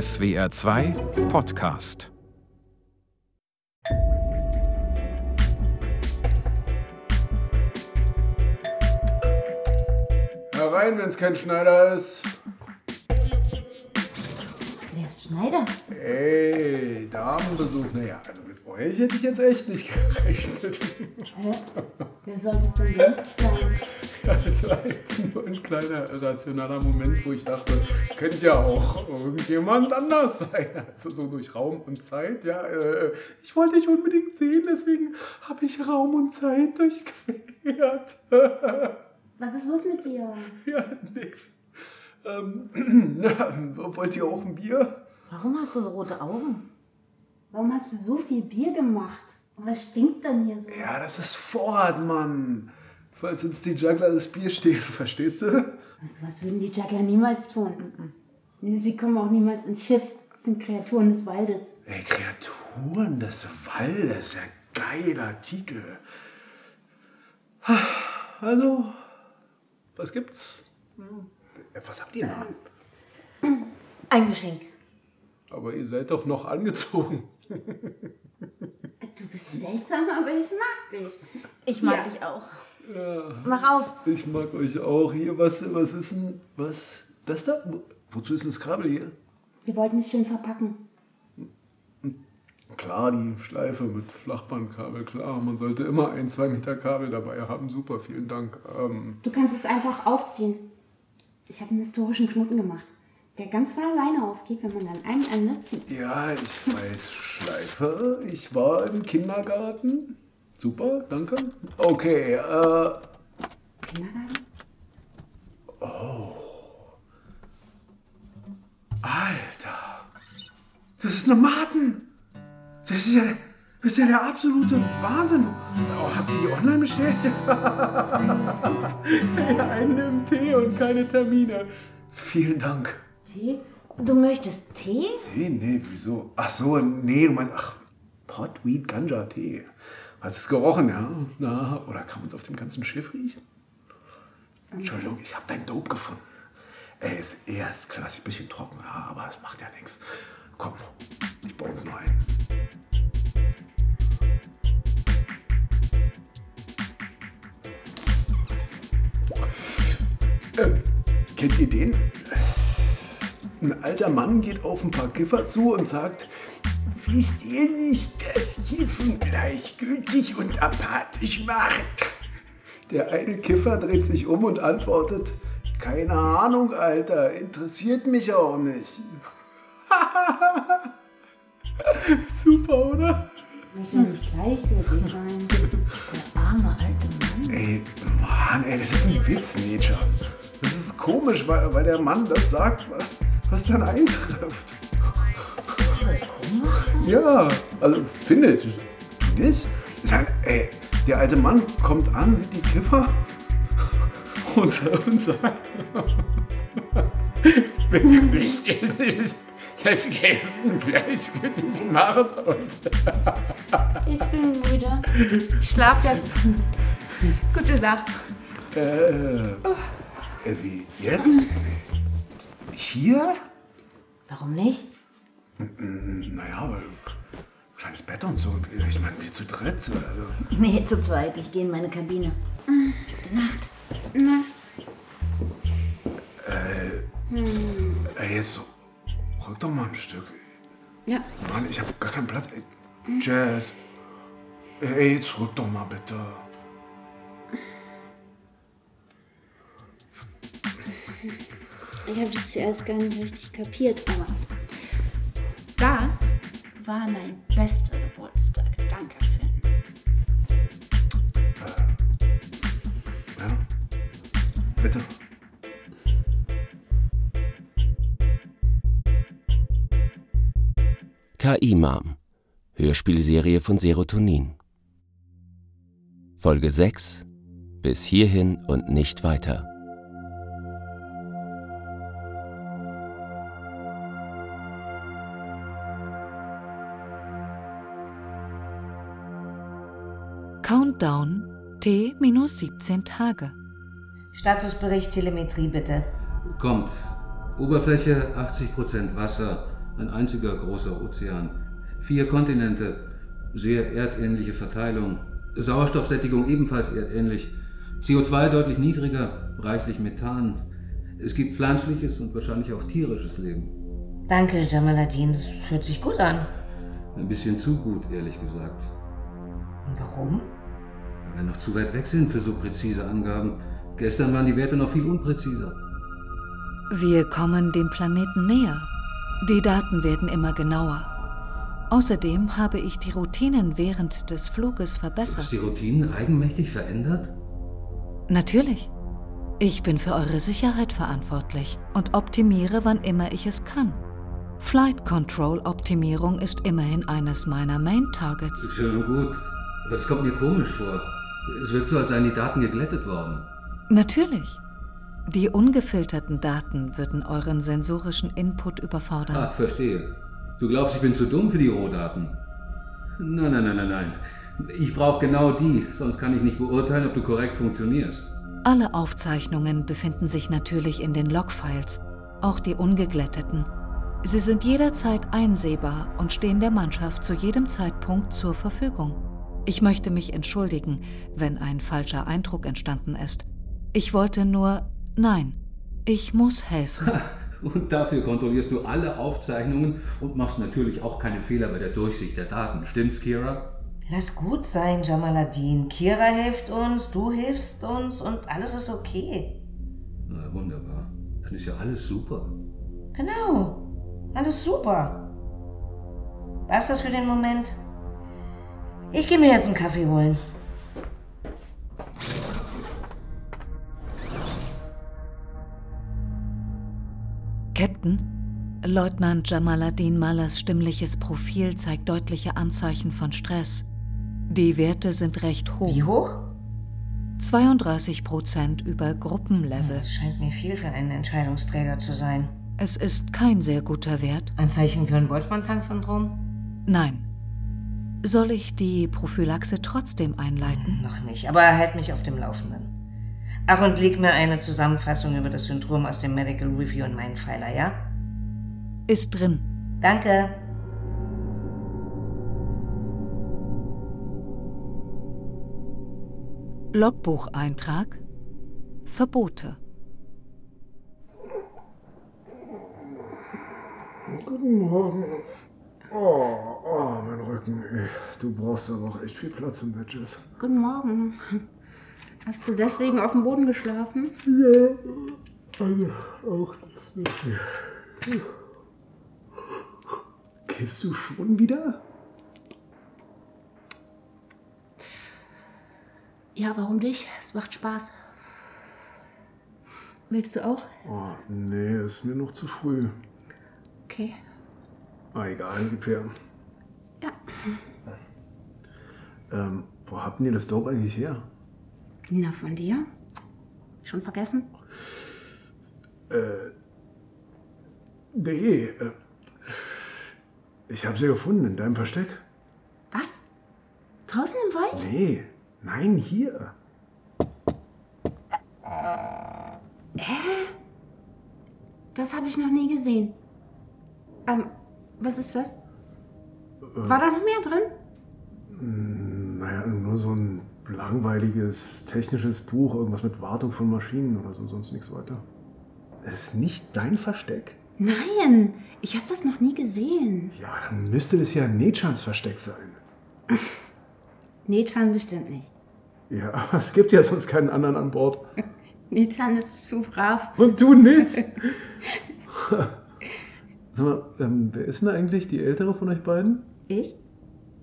SWR 2 Podcast Herein, wenn es kein Schneider ist. Wer ist Schneider? Ey, Damenbesuch. Naja, also mit euch hätte ich jetzt echt nicht gerechnet. Hä? Wer sollte es denn sonst sein? Jetzt nur ein kleiner irrationaler Moment, wo ich dachte, könnte ja auch irgendjemand anders sein. Also so durch Raum und Zeit. Ja, äh, ich wollte dich unbedingt sehen, deswegen habe ich Raum und Zeit durchquert. Was ist los mit dir? ja, nix. Ähm, wollt ihr auch ein Bier? Warum hast du so rote Augen? Warum hast du so viel Bier gemacht? Und was stinkt denn hier so? Ja, das ist Vorrat, Mann. Falls uns die Juggler das Bier stehlen, verstehst du? Was, was würden die Juggler niemals tun? Nee, Sie kommen auch niemals ins Schiff. Das sind Kreaturen des Waldes. Ey, Kreaturen des Waldes, ja geiler Titel. Also, was gibt's? Was habt ihr denn? Ein Geschenk. Aber ihr seid doch noch angezogen. Du bist seltsam, aber ich mag dich. Ich mag Ja. dich auch. Mach auf. Ich mag euch auch. Hier, was, was ist denn, was, das da? Wo- Wozu ist denn das Kabel hier? Wir wollten es schön verpacken. Klar, die Schleife mit Flachbandkabel, klar. Man sollte immer ein, zwei Meter Kabel dabei haben. Super, vielen Dank. Ähm, Du kannst es einfach aufziehen. Ich habe einen historischen Knoten gemacht, der ganz von alleine aufgeht, wenn man dann ein Ende zieht. ja, ich weiß, Schleife. Ich war im Kindergarten. Super, danke. Okay, äh, Kindergarten? Alter. Das ist eine Maten. Das ist ja, das ist ja der absolute Wahnsinn. Oh, habt ihr die online bestellt? ja, einen im Tee und keine Termine. Vielen Dank. Tee? Du möchtest Tee? Tee? Nee, wieso? Ach so, nee, du meinst, ach, Potweed Ganja Tee. Hast du es gerochen, ja? Na, oder kann man es auf dem ganzen Schiff riechen? Entschuldigung, ich habe dein Dope gefunden. Er ist erst klassisch ein bisschen trocken, ja, aber es macht ja nichts. Komm, ich baue uns noch ein. Ähm, kennt ihr den? Ein alter Mann geht auf ein paar Kiffer zu und sagt, wisst ihr nicht, dass Kiffen gleichgültig und apathisch macht? Der eine Kiffer dreht sich um und antwortet, keine Ahnung, Alter, interessiert mich auch nicht. Super, oder? Möchte nicht gleichgültig sein. Der arme alte Mann. Ey, Mann, ey, das ist ein Witz, Nietzsche. Das ist komisch, weil, weil der Mann das sagt, was dann eintrifft. Ja, also findest du das? Ich meine, ey, der alte Mann kommt an, sieht die Kiffer und, und sagt, wenn du nicht das Gelben gleichgültig macht und Ich bin müde. Ich schlaf jetzt. Gute Nacht. äh, äh, wie jetzt? Hier? Warum nicht? Naja, weil kleines Bett und so. Ich meine, wir zu dritt. Also, Nee, zu zweit. Ich gehe in meine Kabine. Gute Nacht. Nacht. ey, jetzt rück doch mal ein Stück. Ja. Mann, ich habe gar keinen Platz. Ey, Jazz. Ey, jetzt rück doch mal bitte. Ich habe das zuerst gar nicht richtig kapiert, aber war mein bester Geburtstag. Danke, Finn. Ja? Bitte. KI-Mom. Hörspielserie von Serotonin. Folge 6. Bis hierhin und nicht weiter. Countdown T minus 17 Tage. Statusbericht Telemetrie bitte. Kommt. Oberfläche 80% Wasser, Ein einziger großer Ozean. Vier Kontinente. Sehr erdähnliche Verteilung. Sauerstoffsättigung ebenfalls erdähnlich. CO2 deutlich niedriger, reichlich Methan. Es gibt pflanzliches und wahrscheinlich auch tierisches Leben. Danke, Jamaladin. Das hört sich gut an. Ein bisschen zu gut, ehrlich gesagt. Warum? Weil wir noch zu weit weg sind für so präzise Angaben. Gestern waren die Werte noch viel unpräziser. Wir kommen dem Planeten näher. Die Daten werden immer genauer. Außerdem habe ich die Routinen während des Fluges Hast verbessert. die Routinen eigenmächtig verändert? Natürlich. Ich bin für eure Sicherheit verantwortlich und optimiere, wann immer ich es kann. Flight Control Optimierung ist immerhin eines meiner Main Targets. Schön und gut. Aber das kommt mir komisch vor. Es wirkt so, als seien die Daten geglättet worden. Natürlich. Die ungefilterten Daten würden euren sensorischen Input überfordern. Ah, verstehe. Du glaubst, ich bin zu dumm für die Rohdaten? Nein, nein, nein, nein, nein. Ich brauche genau die, sonst kann ich nicht beurteilen, ob du korrekt funktionierst. Alle Aufzeichnungen befinden sich natürlich in den Logfiles, auch die ungeglätteten. Sie sind jederzeit einsehbar und stehen der Mannschaft zu jedem Zeitpunkt zur Verfügung. Ich möchte mich entschuldigen, wenn ein falscher Eindruck entstanden ist. Ich wollte nur, nein, ich muss helfen. Und dafür kontrollierst du alle Aufzeichnungen und machst natürlich auch keine Fehler bei der Durchsicht der Daten. Stimmt's, Kira? Lass gut sein, Jamaladin. Kira hilft uns, du hilfst uns und alles ist okay. Na, wunderbar. Dann ist ja alles super. Genau. Alles super. War's das für den Moment? Ich gehe mir jetzt einen Kaffee holen. Captain, Leutnant Jamaluddin Mallas stimmliches Profil zeigt deutliche Anzeichen von Stress. Die Werte sind recht hoch. Wie hoch? 32 Prozent über Gruppenlevel. Das scheint mir viel für einen Entscheidungsträger zu sein. Es ist kein sehr guter Wert. Ein Zeichen für ein Boltzmann-Tank-Syndrom? Nein. Soll ich die Prophylaxe trotzdem einleiten? Noch nicht, aber halt mich auf dem Laufenden. Ach, und leg mir eine Zusammenfassung über das Syndrom aus dem Medical Review in meinen Pfeiler, ja? Ist drin. Danke. Logbucheintrag. Verbote. Guten Morgen. Oh, oh, mein Rücken. Du brauchst aber auch echt viel Platz im Bett, Jess. Guten Morgen. Hast du deswegen auf dem Boden geschlafen? Also, auch deswegen. Kiffst du schon wieder? Ja, warum nicht? Es macht Spaß. Willst du auch? Oh, nee, ist mir noch zu früh. Okay. Ah, egal, gib her. Ja. Ähm, wo habt ihr das Dope eigentlich her? Na, von dir? Schon vergessen? Nee, äh, ich hab sie gefunden in deinem Versteck. Was? Draußen im Wald? Nee, nein, hier. Das habe ich noch nie gesehen. Ähm, was ist das? War da noch mehr drin? Naja, nur so ein langweiliges technisches Buch, irgendwas mit Wartung von Maschinen oder so, sonst nichts weiter. Es ist nicht dein Versteck? Nein, ich habe das noch nie gesehen. Ja, dann müsste das ja Nechans Versteck sein. Nechan bestimmt nicht. Ja, aber es gibt ja sonst keinen anderen an Bord. Nechan ist zu brav. Und du nicht? Sag mal, ähm, wer ist denn eigentlich die ältere von euch beiden? Ich?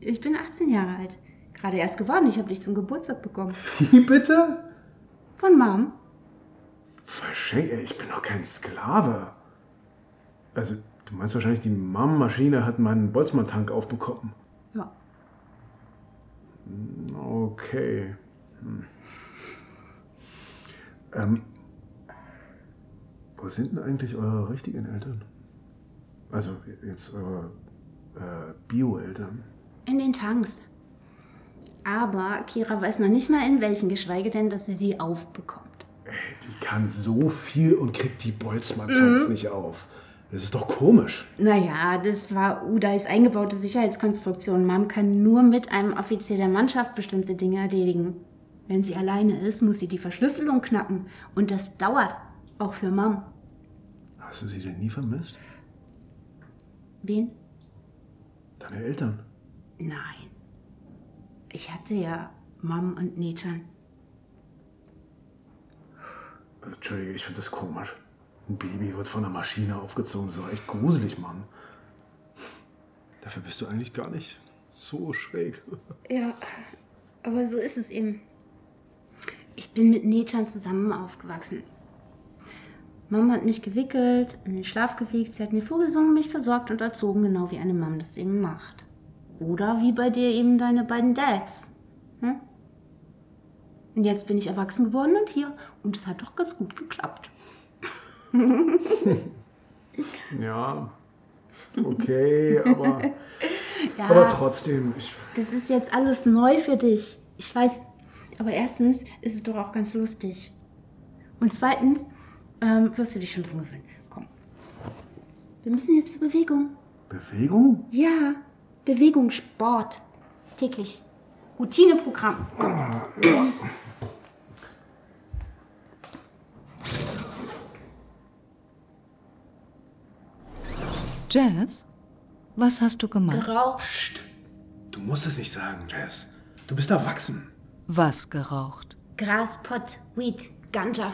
Ich bin 18 Jahre alt. Gerade erst geworden. Ich habe dich zum Geburtstag bekommen. Wie bitte? Von Mom. Verschenk, ich bin doch kein Sklave. Also, du meinst wahrscheinlich, die Mom-Maschine hat meinen Boltzmann-Tank aufbekommen. Ja. Okay. Hm. Ähm, wo sind denn eigentlich eure richtigen Eltern? Also jetzt eure äh, Bio-Eltern. In den Tanks. Aber Kira weiß noch nicht mal in welchen, geschweige denn, dass sie sie aufbekommt. Die kann so viel und kriegt die Boltzmann-Tanks nicht auf. Das ist doch komisch. Naja, das war Udais eingebaute Sicherheitskonstruktion. Mom kann nur mit einem Offizier der Mannschaft bestimmte Dinge erledigen. Wenn sie alleine ist, muss sie die Verschlüsselung knacken. Und das dauert. Auch für Mom. Hast du sie denn nie vermisst? Wen? Deine Eltern? Nein. Ich hatte ja Mom und Nechan. Entschuldige, ich finde das komisch. Ein Baby wird von einer Maschine aufgezogen. Das ist doch echt gruselig, Mann. Dafür bist du eigentlich gar nicht so schräg. Ja, aber so ist es eben. Ich bin mit Nechan zusammen aufgewachsen. Mama hat mich gewickelt, in den Schlaf gewiegt, sie hat mir vorgesungen, mich versorgt und erzogen, genau wie eine Mom das eben macht. Oder wie bei dir eben deine beiden Dads. Hm? Und jetzt bin ich erwachsen geworden und hier. Und es hat doch ganz gut geklappt. Ja, okay, aber, Ja, aber trotzdem. Ich, das ist jetzt alles neu für dich. Ich weiß, aber erstens ist es doch auch ganz lustig. Und zweitens ähm, wirst du dich schon dran gewöhnen. Komm. Wir müssen jetzt zur Bewegung. Bewegung? Ja, Bewegung, Sport. Täglich. Routineprogramm. Komm. Jazz? Was hast du gemacht? Geraucht. Du musst es nicht sagen, Jess. Du bist erwachsen. Was geraucht? Gras, Pot, Weed, Ganja.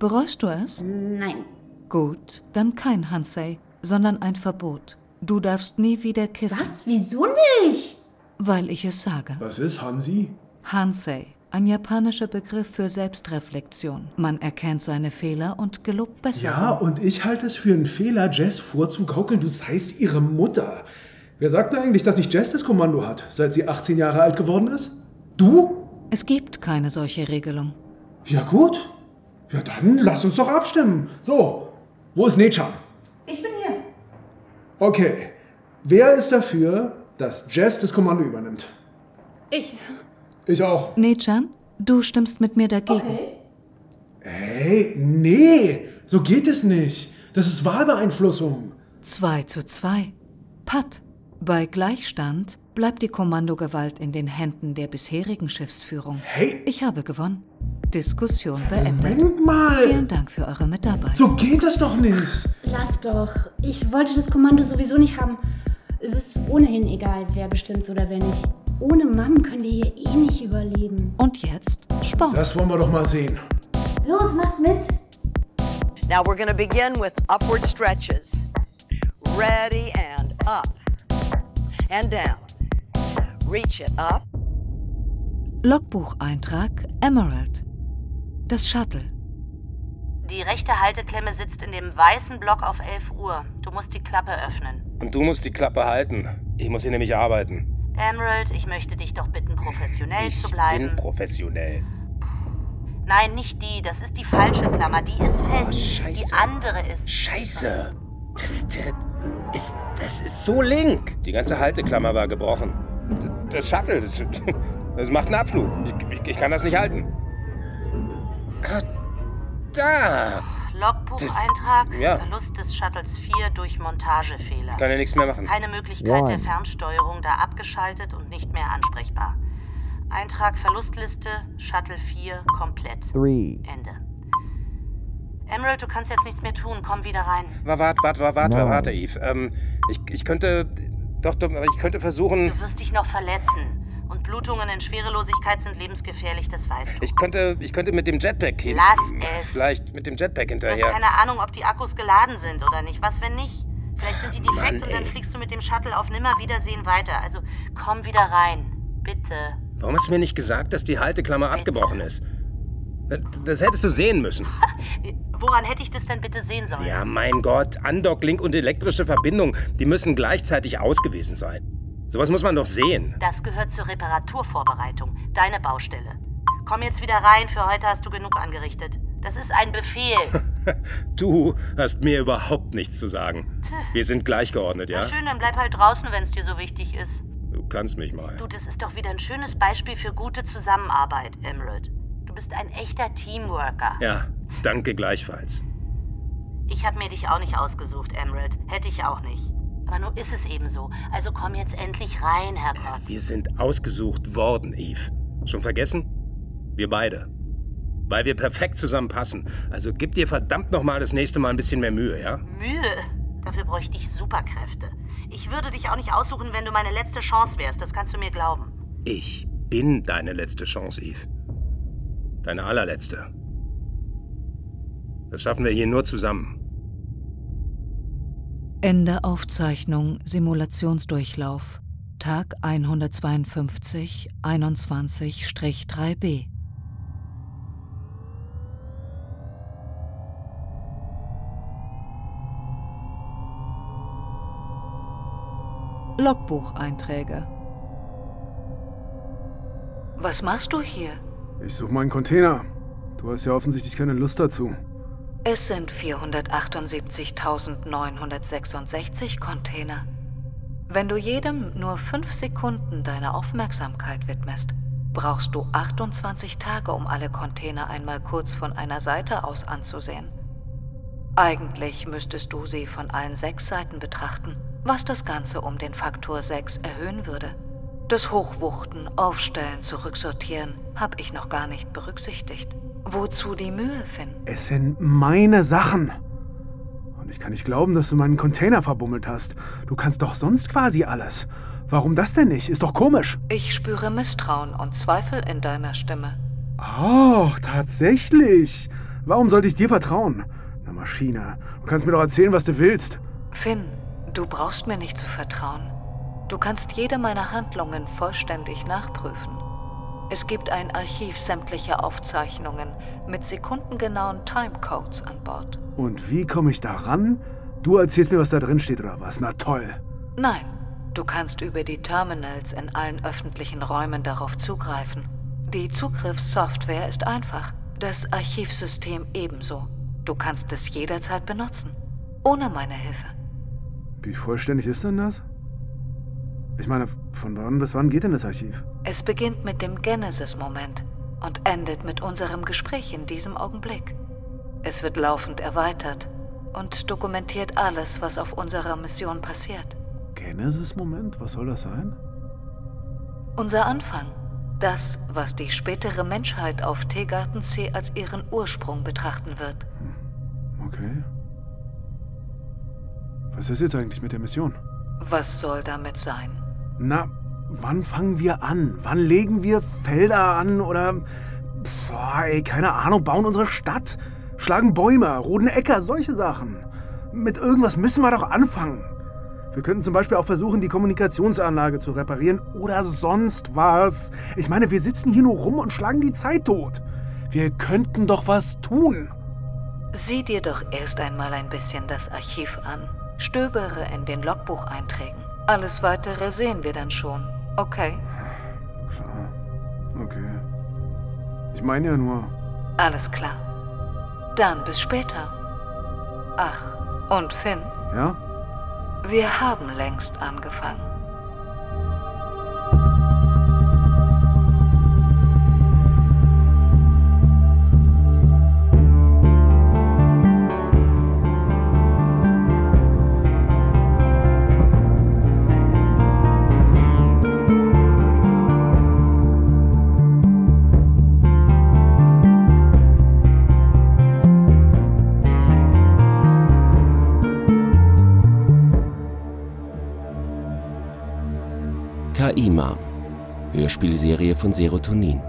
Bereust du es? Nein. Gut, dann kein Hansei, sondern ein Verbot. Du darfst nie wieder kiffen. Was? Wieso nicht? Weil ich es sage. Was ist, Hansi? Hansei, ein japanischer Begriff für Selbstreflexion. Man erkennt seine Fehler und gelobt Besserung. Ja, und ich halte es für einen Fehler, Jess vorzugaukeln, du seist ihre Mutter. Wer sagt mir eigentlich, dass nicht Jess das Kommando hat, seit sie 18 Jahre alt geworden ist? Du? Es gibt keine solche Regelung. Ja gut. Ja dann, lass uns doch abstimmen. So, wo ist Nechan? Ich bin hier. Okay. Wer ist dafür, dass Jess das Kommando übernimmt? Ich. Ich auch. Nechan, du stimmst mit mir dagegen. Hey, nee, so geht es nicht. Das ist Wahlbeeinflussung. 2 zu 2. Pat. Bei Gleichstand bleibt die Kommandogewalt in den Händen der bisherigen Schiffsführung. Hey, Ich habe gewonnen. Diskussion beendet. Moment mal. Vielen Dank für eure Mitarbeit. So geht das doch nicht. Lass doch. Ich wollte das Kommando sowieso nicht haben. Es ist ohnehin egal, wer bestimmt oder wer nicht. Ohne Mom können wir hier eh nicht überleben. Und jetzt Sport. Das wollen wir doch mal sehen. Los, macht mit. Now we're going to begin with upward stretches. Ready and up and down. Reach it up. Logbucheintrag Emerald. Das Shuttle. Die rechte Halteklemme sitzt in dem weißen Block auf 11 Uhr. Du musst die Klappe öffnen. Und du musst die Klappe halten. Ich muss hier nämlich arbeiten. Emerald, ich möchte dich doch bitten, professionell Ich zu bin bleiben. professionell. Nein, nicht die. Das ist die falsche Klammer. Die ist fest. Oh, scheiße. die andere ist. Scheiße! Das, das, ist, das ist so link. Die ganze Halteklammer war gebrochen. Das Shuttle, das, das macht einen Abflug. Ich, ich, ich kann das nicht halten. Ah, da! Logbucheintrag. Ja. Verlust des Shuttles 4 durch Montagefehler. Kann ja nichts mehr machen. Keine Möglichkeit der Fernsteuerung, da abgeschaltet und nicht mehr ansprechbar. Eintrag Verlustliste, Shuttle 4 komplett. Ende. Emerald, du kannst jetzt nichts mehr tun. Komm wieder rein. Warte, warte, warte, warte, warte, Eve. Ähm, ich, ich könnte. Doch, doch, ich könnte versuchen. Du wirst dich noch verletzen. Blutungen in Schwerelosigkeit sind lebensgefährlich, das weißt du. Ich könnte, ich könnte mit dem Jetpack hin. Lass es. Vielleicht mit dem Jetpack Du hast hinterher. keine Ahnung, ob die Akkus geladen sind oder nicht. Was, wenn nicht? Vielleicht sind die defekt Mann, und dann fliegst du mit dem Shuttle auf Nimmerwiedersehen weiter. Also komm wieder rein. Bitte. Warum hast du mir nicht gesagt, dass die Halteklammer abgebrochen ist? Das hättest du sehen müssen. Woran hätte ich das denn bitte sehen sollen? Ja, mein Gott, Andocklink und elektrische Verbindung, die müssen gleichzeitig ausgewiesen sein. Sowas muss man doch sehen. Das gehört zur Reparaturvorbereitung. Deine Baustelle. Komm jetzt wieder rein. Für heute hast du genug angerichtet. Das ist ein Befehl. Du hast mir überhaupt nichts zu sagen. Wir sind gleichgeordnet, ja? Na schön, dann bleib halt draußen, wenn es dir so wichtig ist. Du kannst mich mal. Du, das ist doch wieder ein schönes Beispiel für gute Zusammenarbeit, Emerald. Du bist ein echter Teamworker. Ja, danke gleichfalls. Ich habe mir dich auch nicht ausgesucht, Emerald. Hätte ich auch nicht. Aber nur ist es eben so. Also komm jetzt endlich rein, Herrgott. Wir sind ausgesucht worden, Eve. Schon vergessen? Wir beide. Weil wir perfekt zusammenpassen. Also gib dir verdammt nochmal das nächste Mal ein bisschen mehr Mühe, ja? Mühe? Dafür bräuchte ich Superkräfte. Ich würde dich auch nicht aussuchen, wenn du meine letzte Chance wärst. Das kannst du mir glauben. Ich bin deine letzte Chance, Eve. Deine allerletzte. Das schaffen wir hier nur zusammen. Ende Aufzeichnung Simulationsdurchlauf. Tag 152 21-3b. Logbucheinträge. Was machst du hier? Ich suche meinen Container. Du hast ja offensichtlich keine Lust dazu. Es sind 478.966 Container. Wenn du jedem nur fünf Sekunden deine Aufmerksamkeit widmest, brauchst du 28 Tage, um alle Container einmal kurz von einer Seite aus anzusehen. Eigentlich müsstest du sie von allen sechs Seiten betrachten, was das Ganze um den Faktor 6 erhöhen würde. Das Hochwuchten, Aufstellen, Zurücksortieren habe ich noch gar nicht berücksichtigt. Wozu die Mühe, Finn? Es sind meine Sachen. Und ich kann nicht glauben, dass du meinen Container verbummelt hast. Du kannst doch sonst quasi alles. Warum das denn nicht? Ist doch komisch. Ich spüre Misstrauen und Zweifel in deiner Stimme. Oh, tatsächlich. Warum sollte ich dir vertrauen? Na Maschine, du kannst mir doch erzählen, was du willst. Finn, du brauchst mir nicht zu vertrauen. Du kannst jede meiner Handlungen vollständig nachprüfen. Es gibt ein Archiv sämtlicher Aufzeichnungen mit sekundengenauen Timecodes an Bord. Und wie komme ich da ran? Du erzählst mir, was da drin steht oder was? Na toll. Nein, du kannst über die Terminals in allen öffentlichen Räumen darauf zugreifen. Die Zugriffssoftware ist einfach, das Archivsystem ebenso. Du kannst es jederzeit benutzen, ohne meine Hilfe. Wie vollständig ist denn das? Ich meine, von wann bis wann geht denn das Archiv? Es beginnt mit dem Genesis-Moment und endet mit unserem Gespräch in diesem Augenblick. Es wird laufend erweitert und dokumentiert alles, was auf unserer Mission passiert. Genesis-Moment? Was soll das sein? Unser Anfang. Das, was die spätere Menschheit auf Teegarten C als ihren Ursprung betrachten wird. Okay. Was ist jetzt eigentlich mit der Mission? Was soll damit sein? Na, wann fangen wir an? Wann legen wir Felder an oder. Boah, ey, keine Ahnung, bauen unsere Stadt? Schlagen Bäume, roden Äcker, solche Sachen. Mit irgendwas müssen wir doch anfangen. Wir könnten zum Beispiel auch versuchen, die Kommunikationsanlage zu reparieren oder sonst was. Ich meine, wir sitzen hier nur rum und schlagen die Zeit tot. Wir könnten doch was tun. Sieh dir doch erst einmal ein bisschen das Archiv an. Stöbere in den Logbucheinträgen. Alles weitere sehen wir dann schon. Okay? Klar. Okay. Ich meine ja nur. Alles klar. Dann bis später. Ach, und Finn? Ja? Wir haben längst angefangen. KI-Mom, Hörspielserie von Serotonin.